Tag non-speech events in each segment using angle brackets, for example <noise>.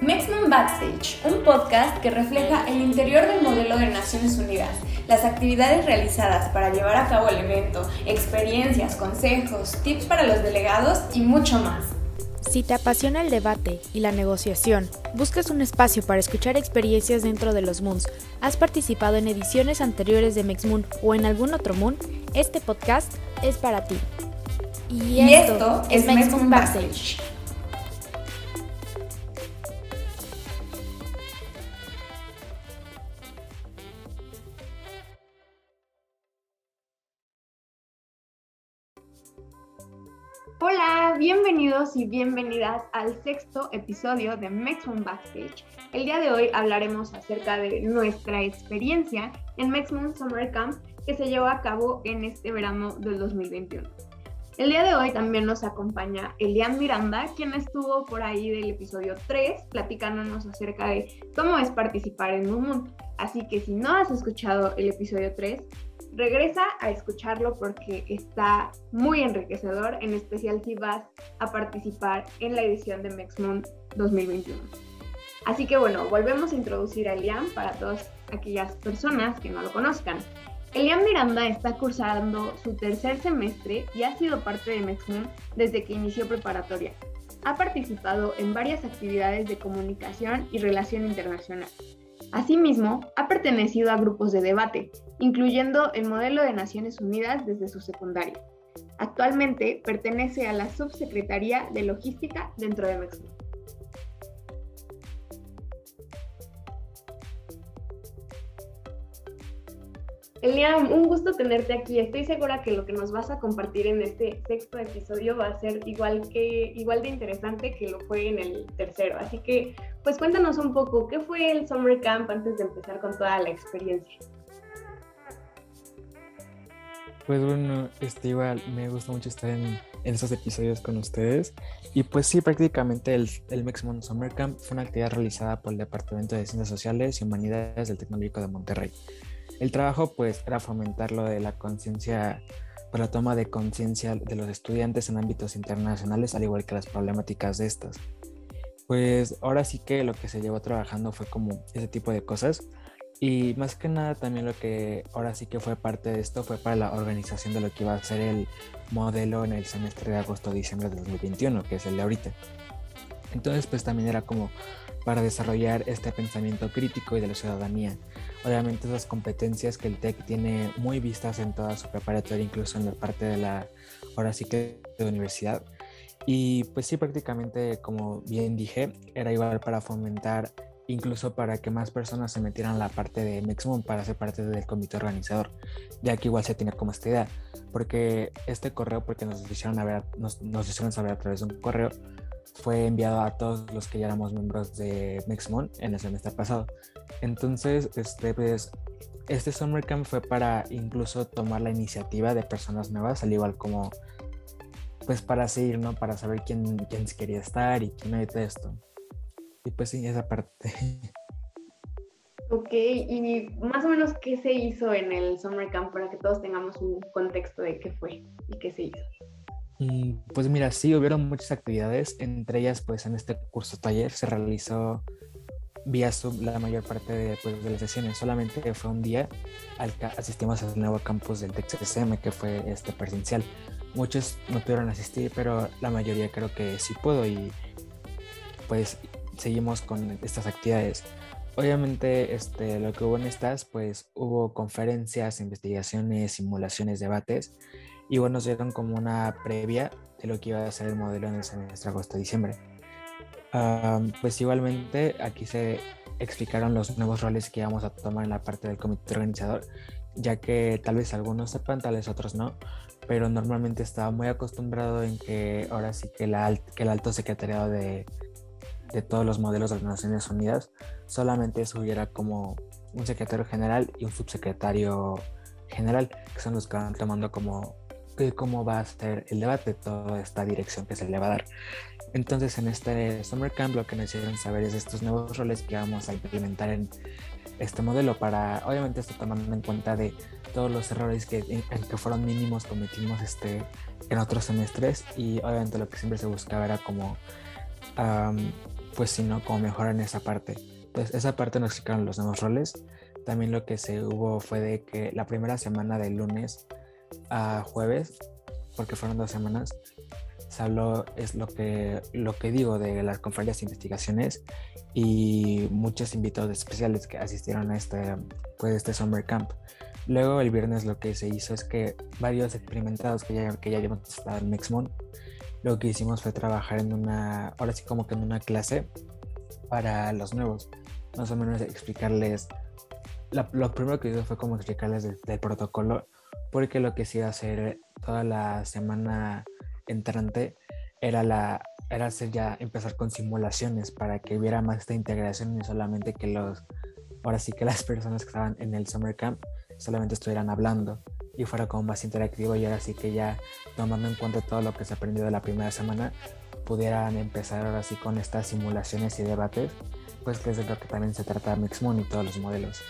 Mexman Backstage, un podcast que refleja el interior del modelo de Naciones Unidas, las actividades realizadas para llevar a cabo el evento, experiencias, consejos, tips para los delegados y mucho más. Si te apasiona el debate y la negociación, buscas un espacio para escuchar experiencias dentro de los Moons, has participado en ediciones anteriores de MexMoon o en algún otro Moon, este podcast es para ti. Y, esto, es MexMoon Backstage. Hola, y bienvenidas al sexto episodio de Mexmoon Backstage. El día de hoy hablaremos acerca de nuestra experiencia en Mexmoon Summer Camp que se llevó a cabo en este verano del 2021. El día de hoy también nos acompaña Elian Miranda, quien estuvo por ahí del episodio 3 platicándonos acerca de cómo es participar en Moon Así que si no has escuchado el episodio 3, regresa a escucharlo porque está muy enriquecedor, en especial si vas a participar en la edición de MexMoon 2021. Así que bueno, volvemos a introducir a Elian para todas aquellas personas que no lo conozcan. Elian Miranda está cursando su tercer semestre y ha sido parte de MexMoon desde que inició preparatoria. Ha participado en varias actividades de comunicación y relación internacional Asimismo, ha pertenecido a grupos de debate, incluyendo el modelo de Naciones Unidas desde su secundaria. Actualmente pertenece a la Subsecretaría de Logística dentro de México. Eliam, un gusto tenerte aquí. Estoy segura que lo que nos vas a compartir en este sexto episodio va a ser igual que igual de interesante que lo fue en el tercero. Así que, pues cuéntanos un poco, ¿qué fue el Summer Camp antes de empezar con toda la experiencia? Pues bueno, este me gusta mucho estar en, en estos episodios con ustedes. Y pues sí, prácticamente el, el Meximon Summer Camp fue una actividad realizada por el Departamento de Ciencias Sociales y Humanidades del Tecnológico de Monterrey. El trabajo pues era fomentar lo de la conciencia, por pues, la toma de conciencia de los estudiantes en ámbitos internacionales, al igual que las problemáticas de estas. Pues ahora sí que lo que se llevó trabajando fue como ese tipo de cosas. Y más que nada también lo que ahora sí que fue parte de esto fue para la organización de lo que iba a ser el modelo en el semestre de agosto-diciembre de 2021, que es el de ahorita. Entonces pues también era como para desarrollar este pensamiento crítico y de la ciudadanía. Obviamente esas competencias que el TEC tiene muy vistas en toda su preparatoria, incluso en la parte de la, ahora sí que de universidad. Y pues sí, prácticamente, como bien dije, era igual para fomentar, incluso para que más personas se metieran en la parte de Mexmoon para ser parte del comité organizador, ya que igual se tiene como esta idea, porque este correo, porque nos hicieron, a ver, nos, nos hicieron saber a través de un correo, fue enviado a todos los que ya éramos miembros de Mexmon en el semestre pasado. Entonces, este, pues, este Summer Camp fue para incluso tomar la iniciativa de personas nuevas, al igual como, pues para seguir, ¿no? Para saber quién, quién quería estar y quién todo esto. Y pues sí, esa parte. <laughs> Ok, y más o menos qué se hizo en el Summer Camp para que todos tengamos un contexto de qué fue y qué se hizo. Pues mira, sí, hubieron muchas actividades, entre ellas pues en este curso taller se realizó vía Zoom la mayor parte de, pues, de las sesiones, solamente fue un día al asistimos al nuevo campus del TECSM que fue este presencial. Muchos no pudieron asistir, pero la mayoría creo que sí pudo y pues seguimos con estas actividades. Obviamente este, lo que hubo en estas, pues hubo conferencias, investigaciones, simulaciones, debates y bueno, nos dieron como una previa de lo que iba a ser el modelo en el semestre agosto-diciembre. pues igualmente aquí se explicaron los nuevos roles que íbamos a tomar en la parte del comité organizador, ya que tal vez algunos sepan, tal vez otros no, pero normalmente estaba muy acostumbrado en que ahora sí que, la, que el alto secretariado de, de todos los modelos de las Naciones Unidas solamente hubiera como un secretario general y un subsecretario general, que son los que van tomando como cómo va a ser el debate, toda esta dirección que se le va a dar. Entonces, en este Summer Camp lo que necesitan saber es estos nuevos roles que vamos a implementar en este modelo para, obviamente, esto tomando en cuenta de todos los errores que, que fueron mínimos cometimos este, en otros semestres y obviamente lo que siempre se buscaba era como pues sino como mejorar en esa parte. Pues esa parte nos explicaron los nuevos roles. También lo que se hubo fue de que la primera semana de lunes a jueves, porque fueron dos semanas, se habló, es lo que, lo que digo, de las conferencias e investigaciones y muchos invitados especiales que asistieron a este, pues, este Summer Camp. Luego el viernes lo que se hizo es que varios experimentados que ya, que ya habíamos estado en Mexmon, lo que hicimos fue trabajar en una, ahora sí como que en una clase para los nuevos, más o menos explicarles, lo primero que hizo fue como explicarles del, protocolo, porque lo que se iba a hacer toda la semana entrante era la era hacer ya empezar con simulaciones para que hubiera más esta integración y solamente que los ahora sí que las personas que estaban en el summer camp solamente estuvieran hablando y fuera como más interactivo y ahora sí que ya tomando en cuenta todo lo que se aprendió de la primera semana pudieran empezar ahora sí con estas simulaciones y debates pues que es de lo que también se trata Mixmoon y todos los modelos.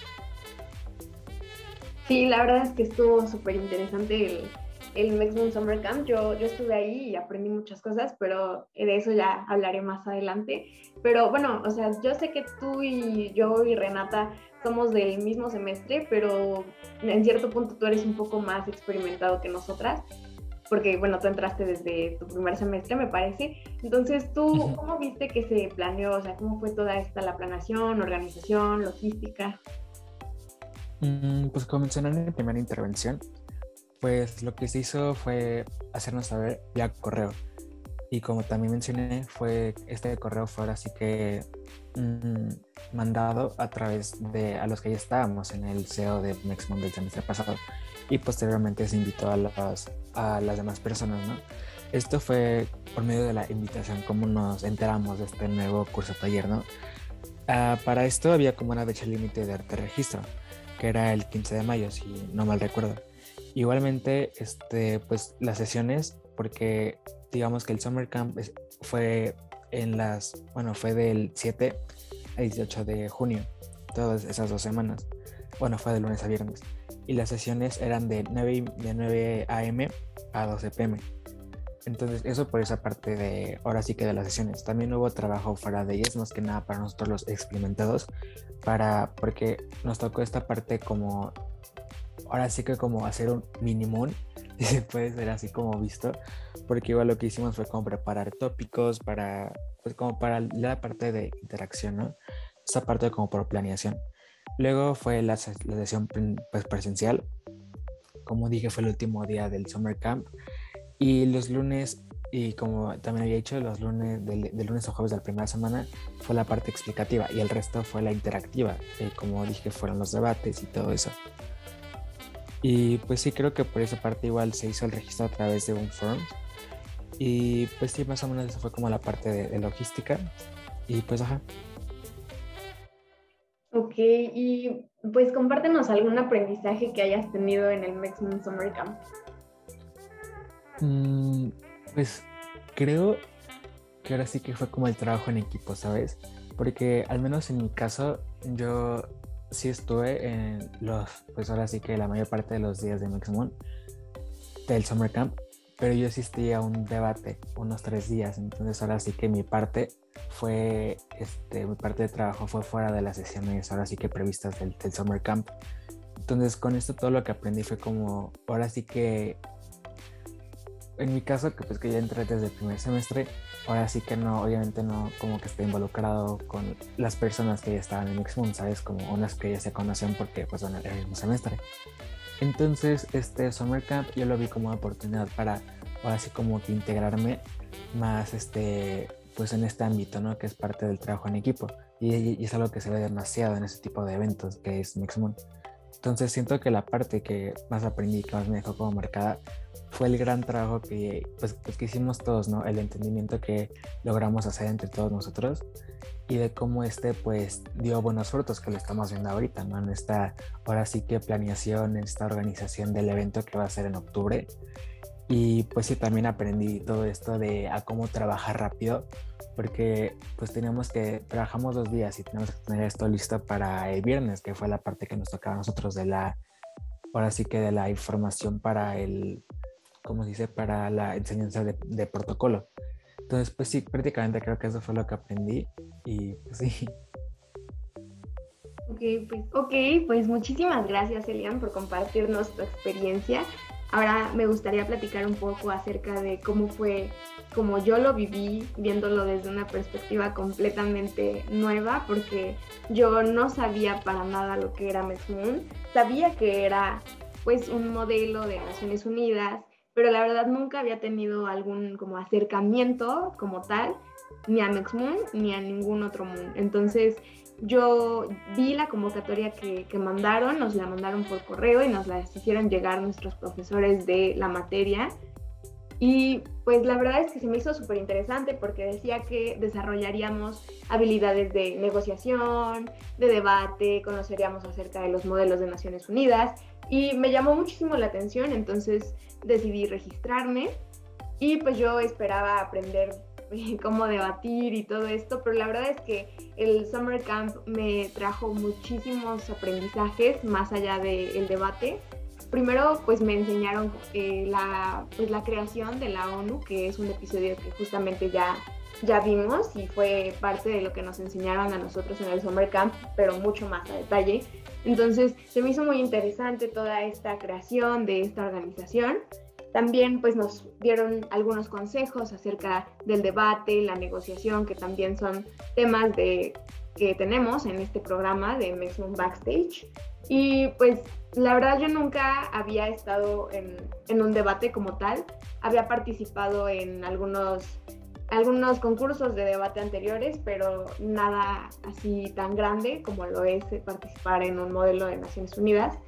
Sí, la verdad es que estuvo súper interesante el, el Mexmoon Summer Camp. Yo, yo estuve ahí y aprendí muchas cosas, pero de eso ya hablaré más adelante. Pero bueno, o sea, yo sé que tú y yo y Renata somos del mismo semestre, pero en cierto punto tú eres un poco más experimentado que nosotras, porque bueno, tú entraste desde tu primer semestre, me parece. Entonces, ¿tú cómo viste que se planeó? O sea, ¿cómo fue toda esta la planeación, organización, logística? Mm, pues como mencioné en mi primera intervención, pues lo que se hizo fue hacernos saber ya correo. Y como también mencioné, fue este correo fue ahora sí que mm, mandado a través de a los que ya estábamos en el CEO de Mexmon del semestre pasado. Y posteriormente se invitó a las, a las demás personas, ¿no? Esto fue por medio de la invitación, como nos enteramos de este nuevo curso taller, ¿no? Ah, para esto había como una fecha límite de registro, que era el 15 de mayo, si no mal recuerdo. Igualmente, este, pues las sesiones, porque digamos que el Summer Camp fue en las, bueno, fue del 7 al 18 de junio, todas esas dos semanas. Bueno, fue de lunes a viernes. Y las sesiones eran de 9, de 9 a.m. a 12 p.m. Entonces, eso por esa parte de, ahora sí que de las sesiones. También hubo trabajo fuera de ellas, más que nada para nosotros los experimentados, para, porque nos tocó esta parte como ahora sí que como hacer un minimum, <laughs> y se puede ser así como visto, porque igual lo que hicimos fue como preparar tópicos para, pues como para la parte de interacción, ¿no? Esa parte como por planeación. Luego fue la, sesión pues, presencial, como dije fue el último día del summer camp, y los lunes y como también había dicho, los lunes, del, lunes a jueves de la primera semana fue la parte explicativa y el resto fue la interactiva, eh, como dije, fueron los debates y todo eso. Y pues sí, creo que por esa parte igual se hizo el registro a través de un form. Y pues sí, más o menos eso fue como la parte de, logística. Y pues ajá. Ok, y pues compártenos algún aprendizaje que hayas tenido en el Maximum Summer Camp. Mm, pues creo que ahora sí que fue como el trabajo en equipo, ¿sabes? Porque al menos en mi caso, yo sí estuve en los, pues ahora sí que la mayor parte de los días de Moon del Summer Camp, pero yo asistí a un debate unos tres días, entonces ahora sí que mi parte fue, este, mi parte de trabajo fue fuera de las sesiones ahora sí que previstas del, del Summer Camp. Entonces con esto todo lo que aprendí fue como, ahora sí que en mi caso, que pues que ya entré desde el primer semestre, ahora sí que no, obviamente no como que esté involucrado con las personas que ya estaban en Mixmoon, ¿sabes? Como unas que ya se conocen porque pues van el mismo semestre. Entonces, este Summer Camp yo lo vi como una oportunidad para ahora sí como que integrarme más este pues en este ámbito, ¿no? Que es parte del trabajo en equipo. Y, y es algo que se ve demasiado en ese tipo de eventos que es Mixmoon. Entonces siento que la parte que más aprendí, que más me dejó como marcada, fue el gran trabajo que, pues, que hicimos todos, ¿no? El entendimiento que logramos hacer entre todos nosotros y de cómo este pues dio buenos frutos que lo estamos viendo ahorita, ¿no? En esta, ahora sí que planeación, en esta organización del evento que va a ser en octubre. Y pues sí, también aprendí todo esto de a cómo trabajar rápido, porque pues teníamos que, trabajamos dos días y tenemos que tener esto listo para el viernes, que fue la parte que nos tocaba a nosotros de la, ahora sí que de la información para el, como se dice, para la enseñanza de, protocolo. Entonces, pues sí, prácticamente creo que eso fue lo que aprendí y pues sí. Ok, pues, ok, pues muchísimas gracias, Elian, por compartirnos tu experiencia. Ahora me gustaría platicar un poco acerca de cómo fue, como yo lo viví, viéndolo desde una perspectiva completamente nueva, porque yo no sabía para nada lo que era Moon. Sabía que era pues un modelo de Naciones Unidas, pero la verdad nunca había tenido algún como acercamiento como tal, ni a Moon ni a ningún otro Moon. Entonces, yo vi la convocatoria que, mandaron, nos la mandaron por correo y nos la hicieron llegar nuestros profesores de la materia. Y pues la verdad es que se me hizo súper interesante porque decía que desarrollaríamos habilidades de negociación, de debate, conoceríamos acerca de los modelos de Naciones Unidas y me llamó muchísimo la atención, entonces decidí registrarme y pues yo esperaba aprender <laughs> cómo debatir y todo esto, pero la verdad es que el Summer Camp me trajo muchísimos aprendizajes más allá del debate. Primero, pues me enseñaron eh, la, pues, la creación de la ONU, que es un episodio que justamente ya, ya vimos y fue parte de lo que nos enseñaron a nosotros en el Summer Camp, pero mucho más a detalle. Entonces, se me hizo muy interesante toda esta creación de esta organización. También pues nos dieron algunos consejos acerca del debate, la negociación, que también son temas de, que tenemos en este programa de Maximum Backstage. Y pues la verdad yo nunca había estado en, un debate como tal, había participado en algunos, algunos concursos de debate anteriores, pero nada así tan grande como lo es participar en un modelo de Naciones Unidas.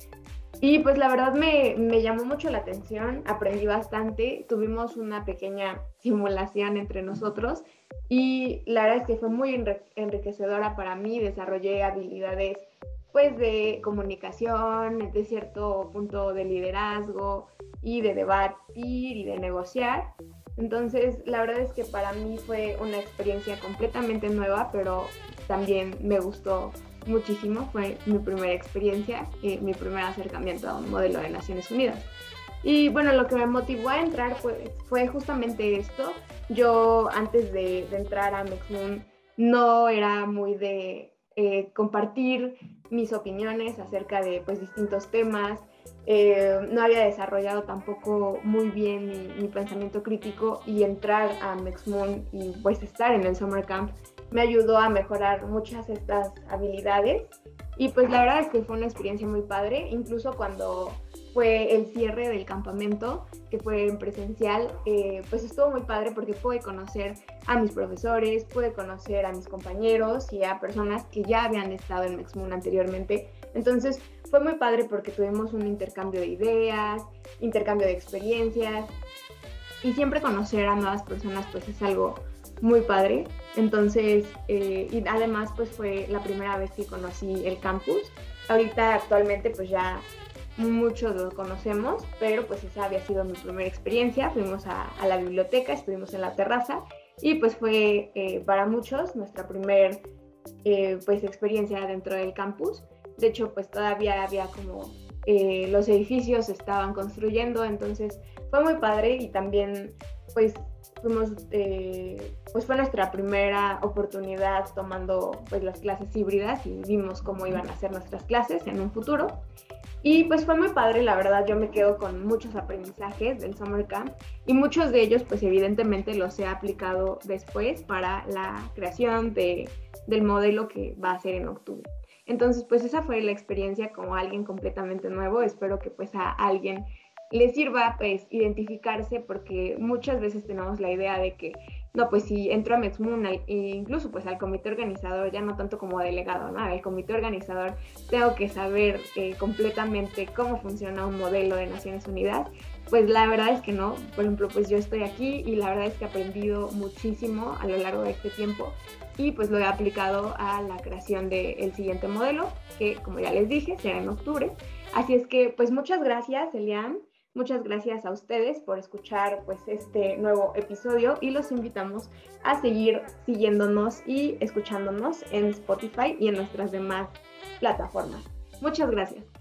Y pues la verdad me, me, llamó mucho la atención, aprendí bastante, tuvimos una pequeña simulación entre nosotros y la verdad es que fue muy enriquecedora para mí, desarrollé habilidades pues de comunicación, de cierto punto de liderazgo y de debatir y de negociar. Entonces, la verdad es que para mí fue una experiencia completamente nueva, pero también me gustó muchísimo, fue mi primera experiencia y mi primer acercamiento a un modelo de Naciones Unidas. Y bueno, lo que me motivó a entrar fue, fue justamente esto. Yo antes de, entrar a Mexmoon no era muy de eh, compartir mis opiniones acerca de pues, distintos temas. Eh, no había desarrollado tampoco muy bien mi, mi, pensamiento crítico y entrar a Mexmoon y pues estar en el Summer Camp me ayudó a mejorar muchas estas habilidades y pues la verdad es que fue una experiencia muy padre, incluso cuando fue el cierre del campamento, que fue en presencial, eh, pues estuvo muy padre porque pude conocer a mis profesores, pude conocer a mis compañeros y a personas que ya habían estado en Mexmoon anteriormente. Entonces fue muy padre porque tuvimos un intercambio de ideas, intercambio de experiencias y siempre conocer a nuevas personas pues es algo muy padre. Entonces, eh, y además pues fue la primera vez que conocí el campus. Ahorita actualmente pues ya muchos lo conocemos, pero pues esa había sido mi primera experiencia. Fuimos a, la biblioteca, estuvimos en la terraza y pues fue eh, para muchos nuestra primera eh, pues experiencia dentro del campus. De hecho pues todavía había como los edificios se estaban construyendo, entonces fue muy padre y también pues fuimos, eh, pues fue nuestra primera oportunidad tomando pues las clases híbridas y vimos cómo iban a ser nuestras clases en un futuro. Y pues fue muy padre, la verdad yo me quedo con muchos aprendizajes del Summer Camp y muchos de ellos pues evidentemente los he aplicado después para la creación de, del modelo que va a ser en octubre. Entonces pues esa fue la experiencia como alguien completamente nuevo, espero que pues a alguien le sirva pues identificarse porque muchas veces tenemos la idea de que no, pues si entro a Mexmoon e incluso pues al comité organizador, ya no tanto como delegado, ¿no? Al comité organizador tengo que saber eh, completamente cómo funciona un modelo de Naciones Unidas. Pues la verdad es que no, por ejemplo, pues yo estoy aquí y la verdad es que he aprendido muchísimo a lo largo de este tiempo y pues lo he aplicado a la creación del siguiente modelo, que como ya les dije, será en octubre. Así es que pues muchas gracias, Elian. Muchas gracias a ustedes por escuchar pues este nuevo episodio y los invitamos a seguir siguiéndonos y escuchándonos en Spotify y en nuestras demás plataformas. Muchas gracias.